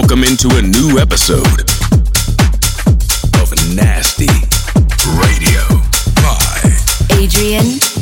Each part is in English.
welcome into a new episode of Nasty Radio. By Adrien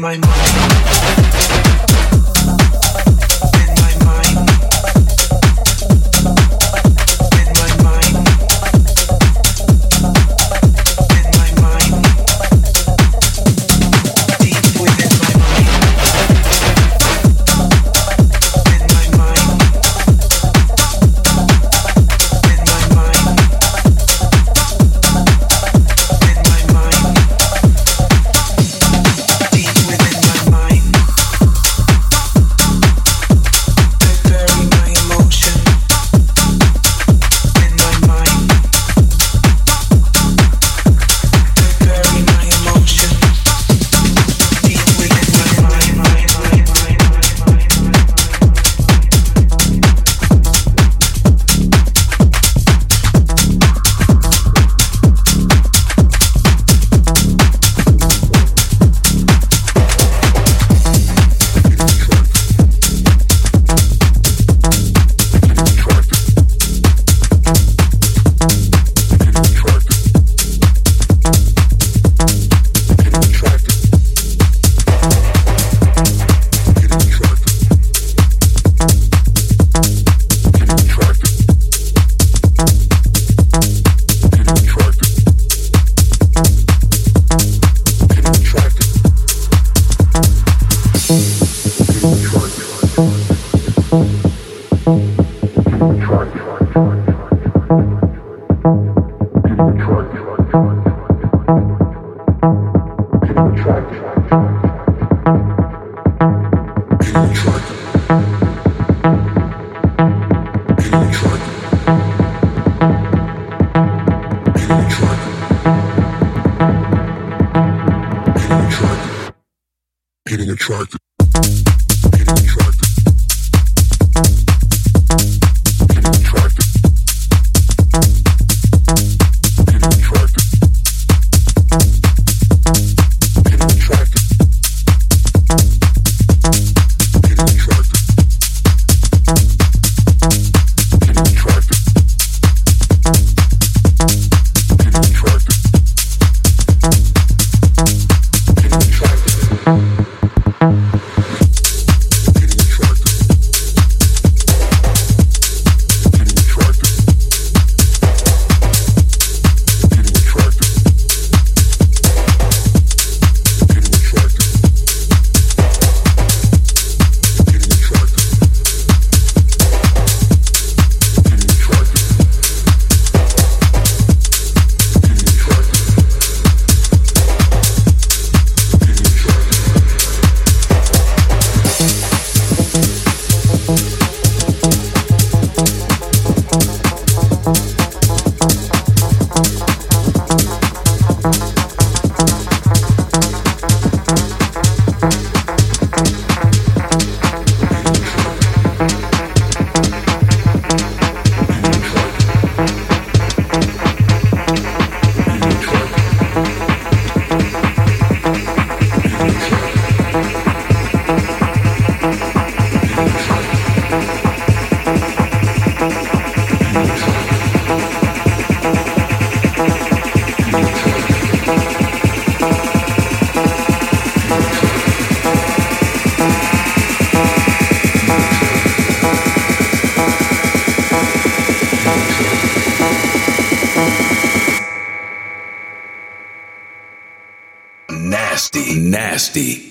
my mind. track. track. track. track. nasty.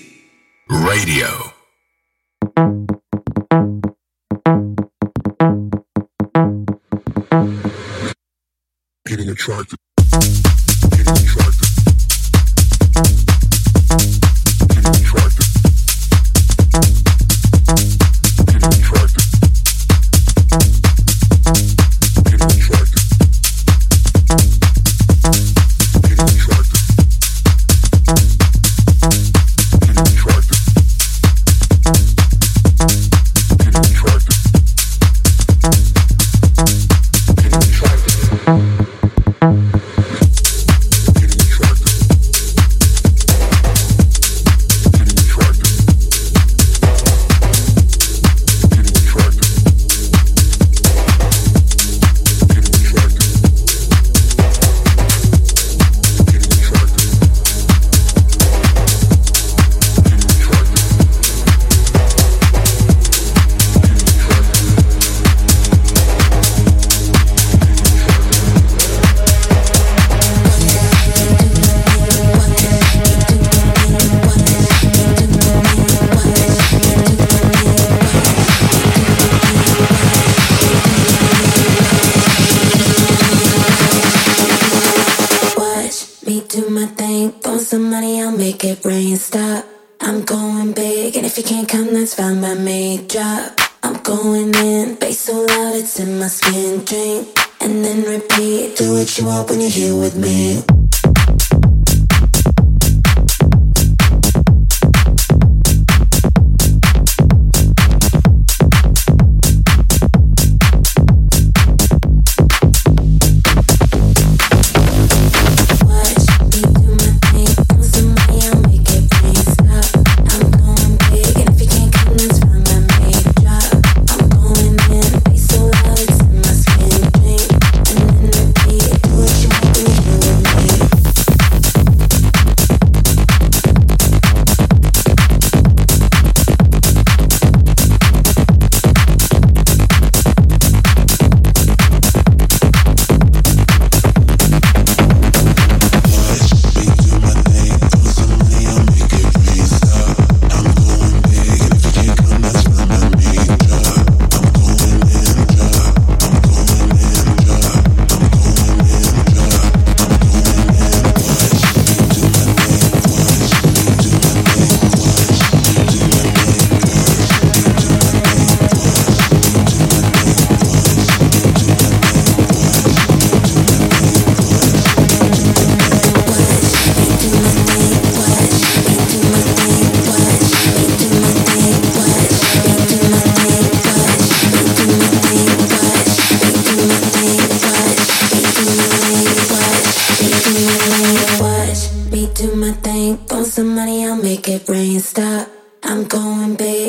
me do my thing. Throw some money, I'll make it rain. Stop. I'm going big, and if you can't come, that's fine by me. Drop. I'm going in, bass so loud it's in my skin. Drink and then repeat. Do what you want when you're here with me.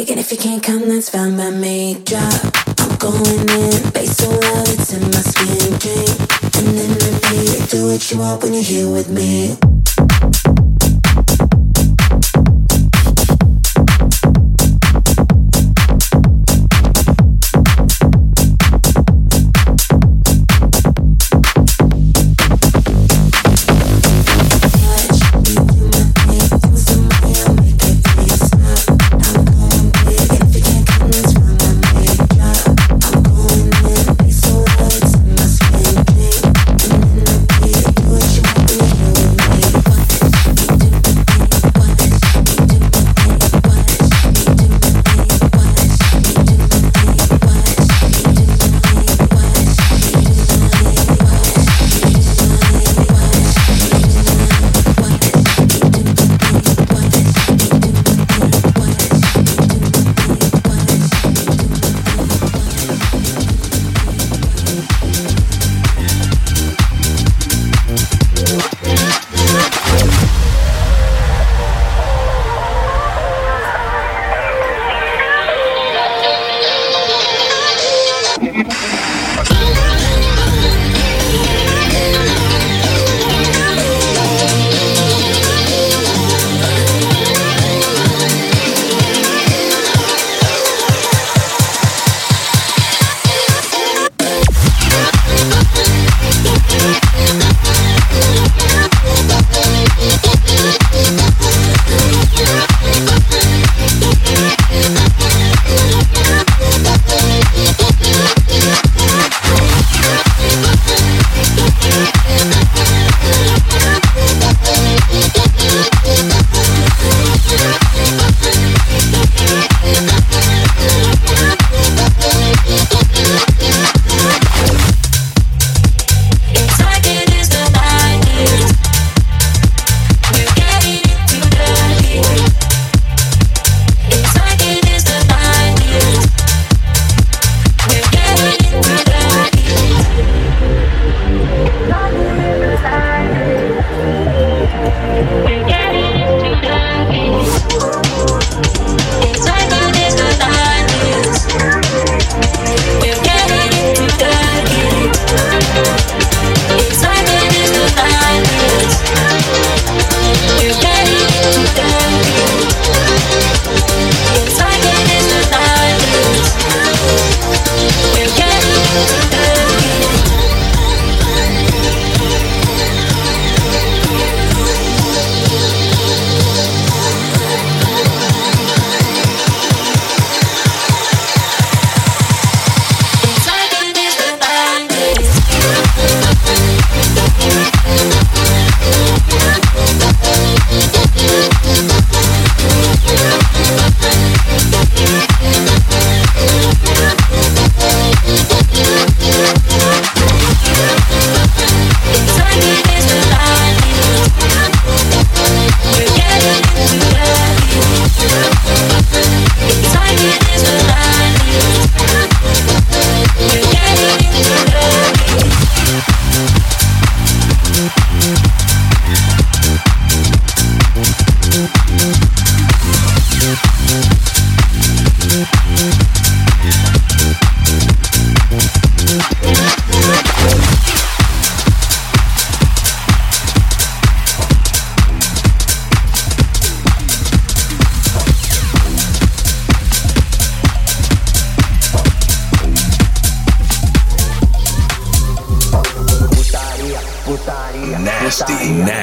And if you can't come, that's fine by me. Drop. I'm going in, bass so loud it's in my skin. Drink, and then repeat. Do what you want when you're here with me.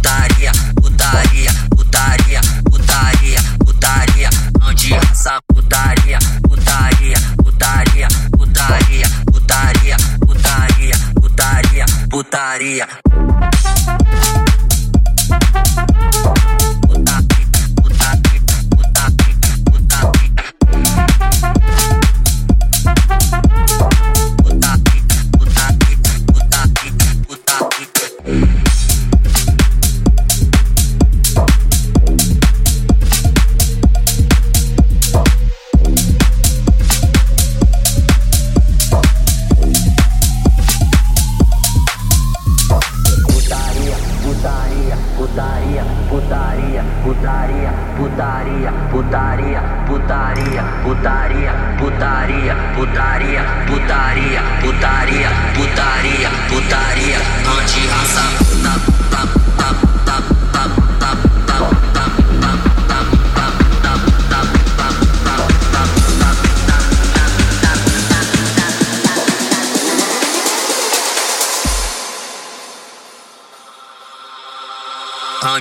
putaria, putaria, putaria, putaria, putaria, onde essa putaria, putaria, putaria, putaria, putaria, putaria, putaria, putaria.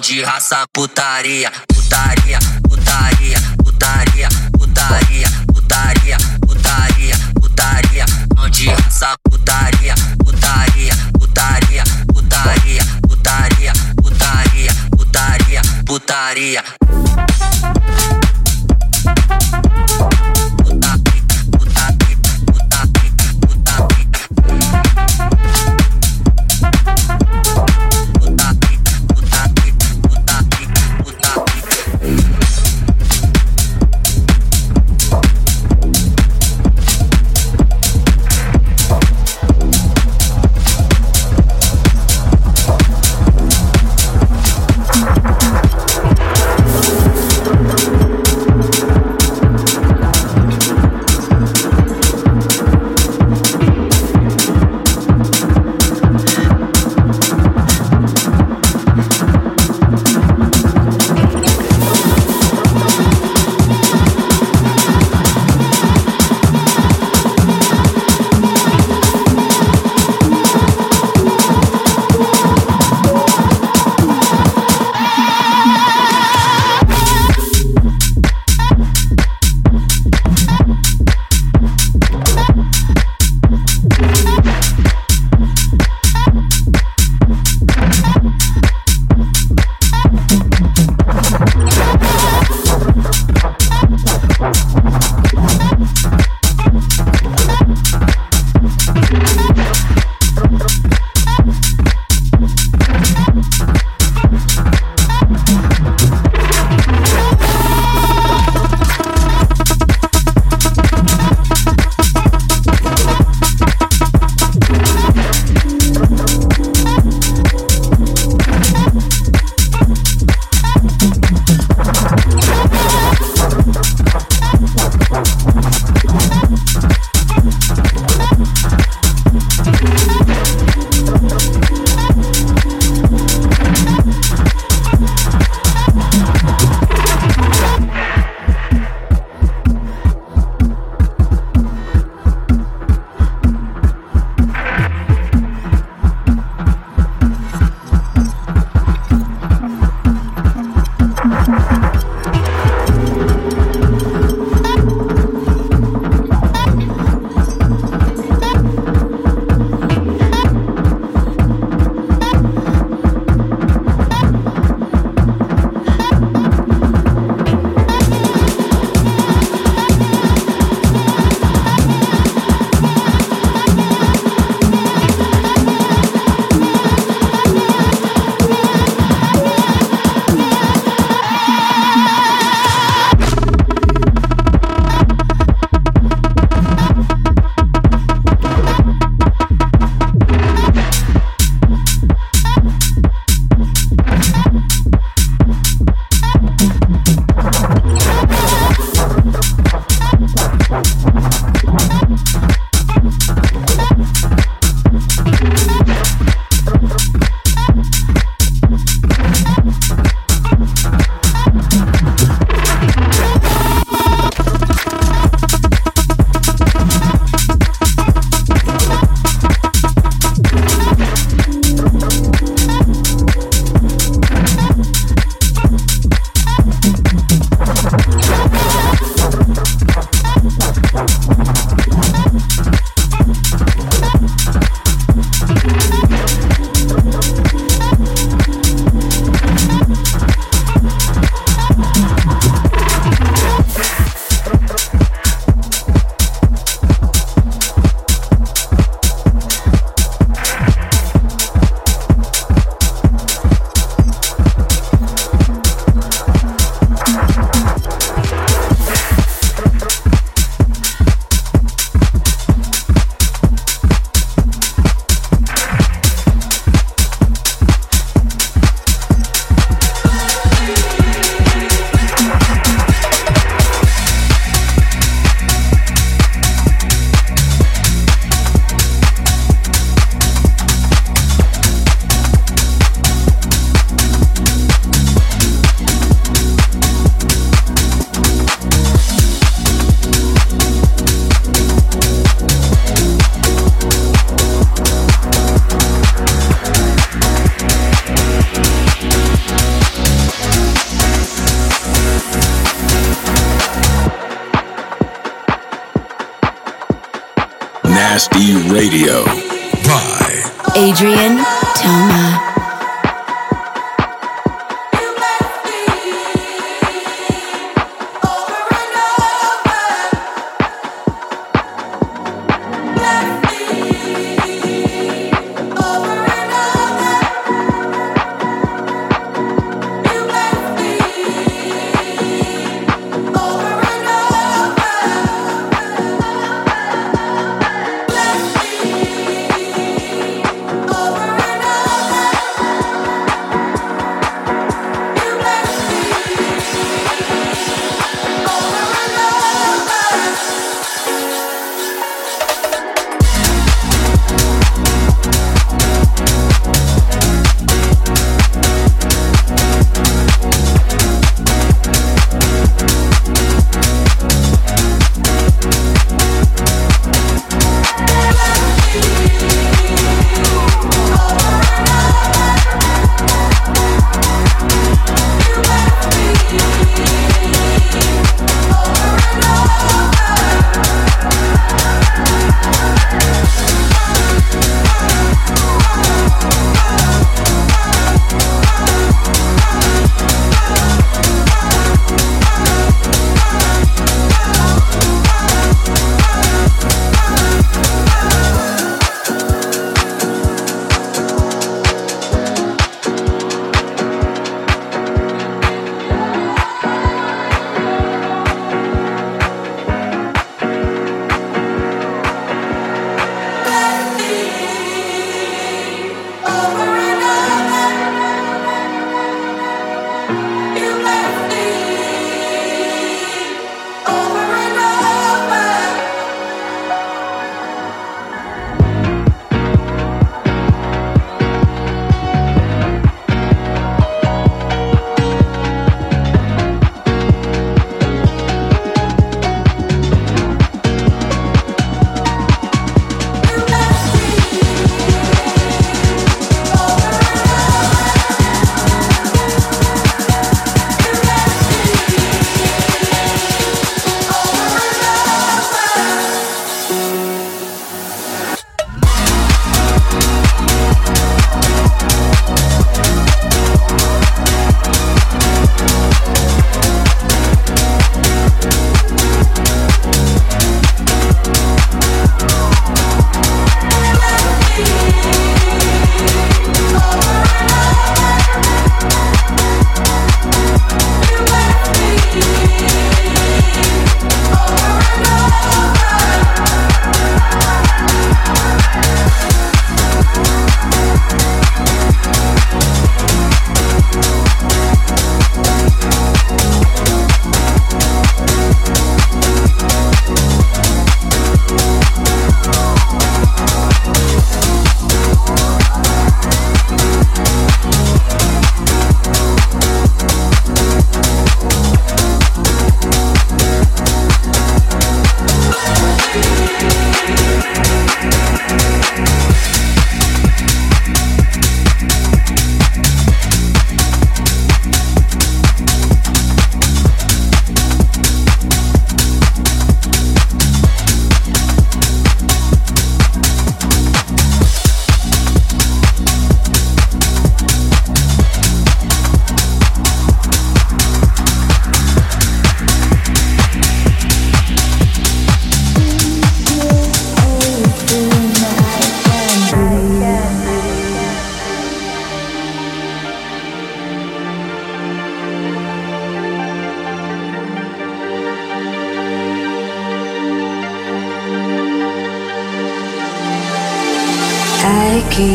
Anti-raça, putaria, putaria, putaria, putaria, putaria, putaria, putaria, putaria, anti-raça, putaria, putaria, putaria, putaria, putaria, putaria, putaria, putaria.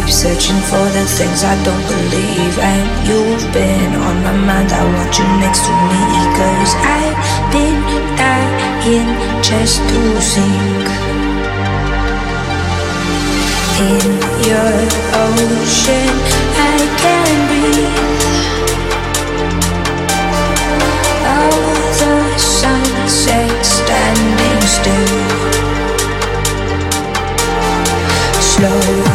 Keep searching for the things I don't believe And you've been on my mind, I want you next to me. Cause I've been dying just to sink In your ocean, I can breathe. All the sunset standing still. Slow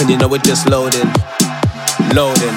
and you know we're just loading, loading.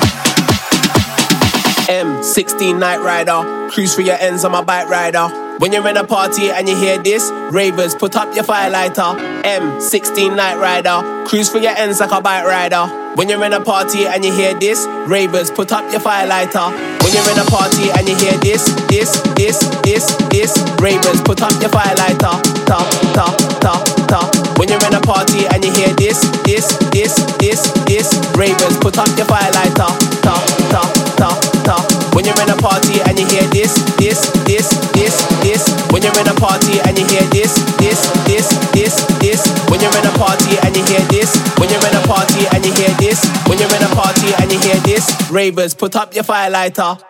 M16 night rider, cruise for your ends on my bike rider. When you're in a party and you hear this, ravers, put up your firelighter. M16 night rider, cruise for your ends like a bike rider. When you're in a party and you hear this, ravers, put up your firelighter. When you're in a party and you hear this, this, this, this, this, ravers, put up your firelighter. Ta, ta, ta, ta. When you're in a party and you hear this, this, this, this, this, ravers, put up your firelighter. Ta, ta, ta, ta. When you're in a party and you hear this, this, this, this, this. When you're in a party and you hear this, this, this, this, this. When you're in a party and you hear this, when you're in a party and you hear this, when you're in a party and you hear this, ravers, put up your firelighter.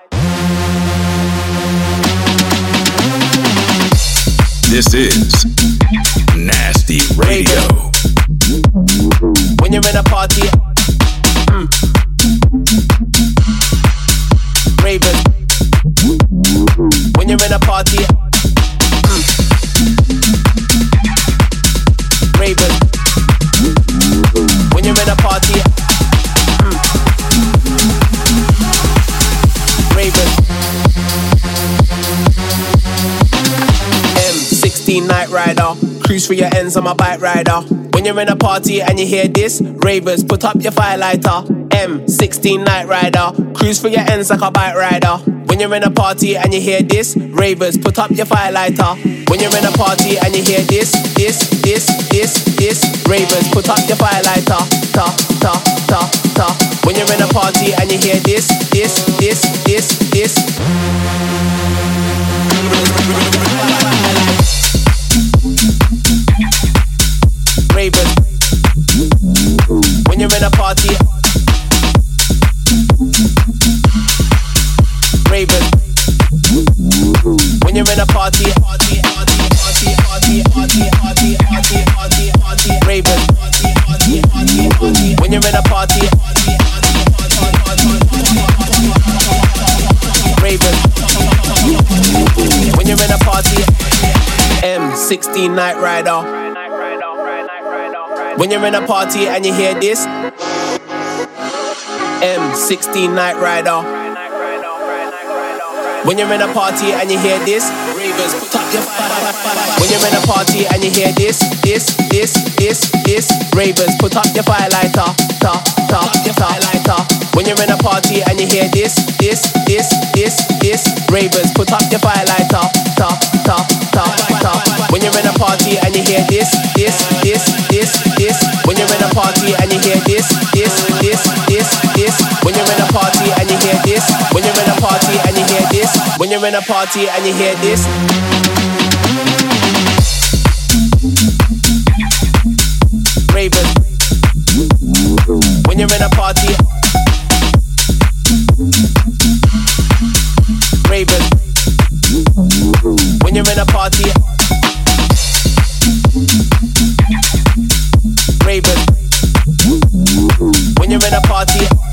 This is Nasty Radio. When you're in a party, mm. ravers. When you're in a party, cruise for your ends on my bike rider. When you're in a party and you hear this, ravers, put up your firelighter. M16 night rider, cruise for your ends like a bike rider. When you're in a party and you hear this, ravers, put up your firelighter. When you're in a party and you hear this, this, this, this, this, ravers, put up your firelighter. Ta, ta, ta, ta. When you're in a party and you hear this, this, this, this, this. Ravers. When you're in a party, Ravers. When you're in a party, party, party, party, party, party, party, party, party, party, Ravers. When you're in a party, Ravers. When you're in a party, M16 Night Rider. When you're in a party and you hear this, M16 Night Rider. When you're in a party and you hear this, ravers, put up your When you're in a party and you hear this, this, this, this, this, ravers, put up your firelighter, ta, ta, ta, ta. When you're in a party and you hear this, this, this, this, this, ravers, put up your firelighter, ta, ta, ta, ta. When you're in a party and you hear this, this, this, this, party and you hear this, this, this, this, this. When you're in a party and you hear this, when you're in a party and you hear this, when you're in a party and you hear this. Raven. When you're in a party. Raven. When you're in a party. In a party.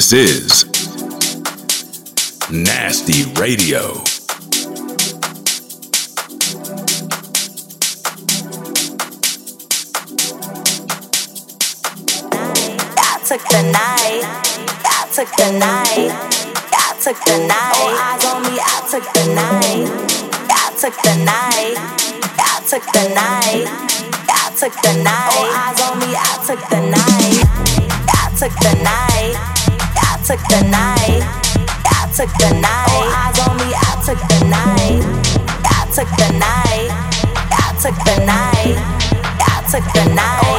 This is Nasty Radio. I took the night. I took the night. I took the night. All eyes on me. I took the night. I took the night. I took the night. I took the night. All eyes on me. I took the night. I took the night took the night. I took the night. All eyes on me. I took the night. I took the night. I took the night. I took the night.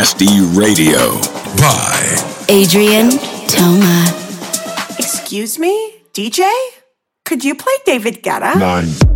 Nasty Radio by Adrien Toma. Excuse me, DJ? Could you play David Guetta? Nine.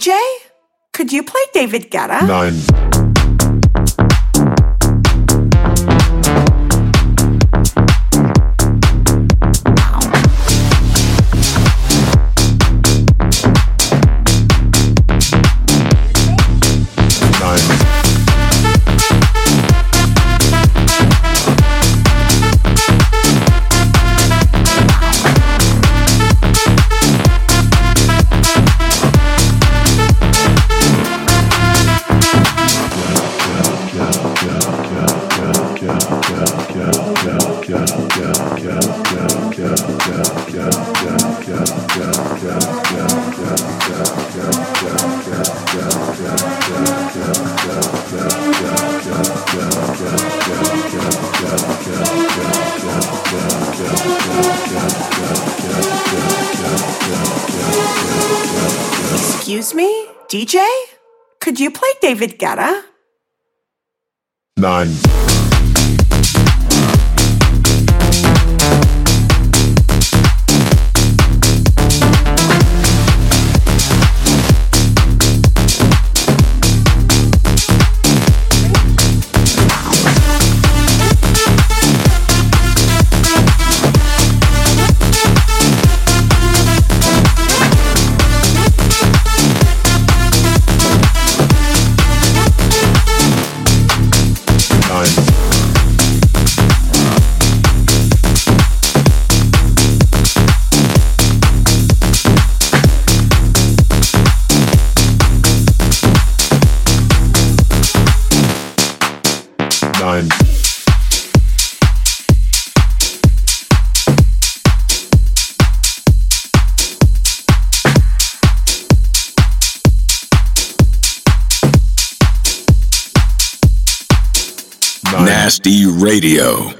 DJ? Could you play David Guetta? Nine. David Guetta? Nasty Radio.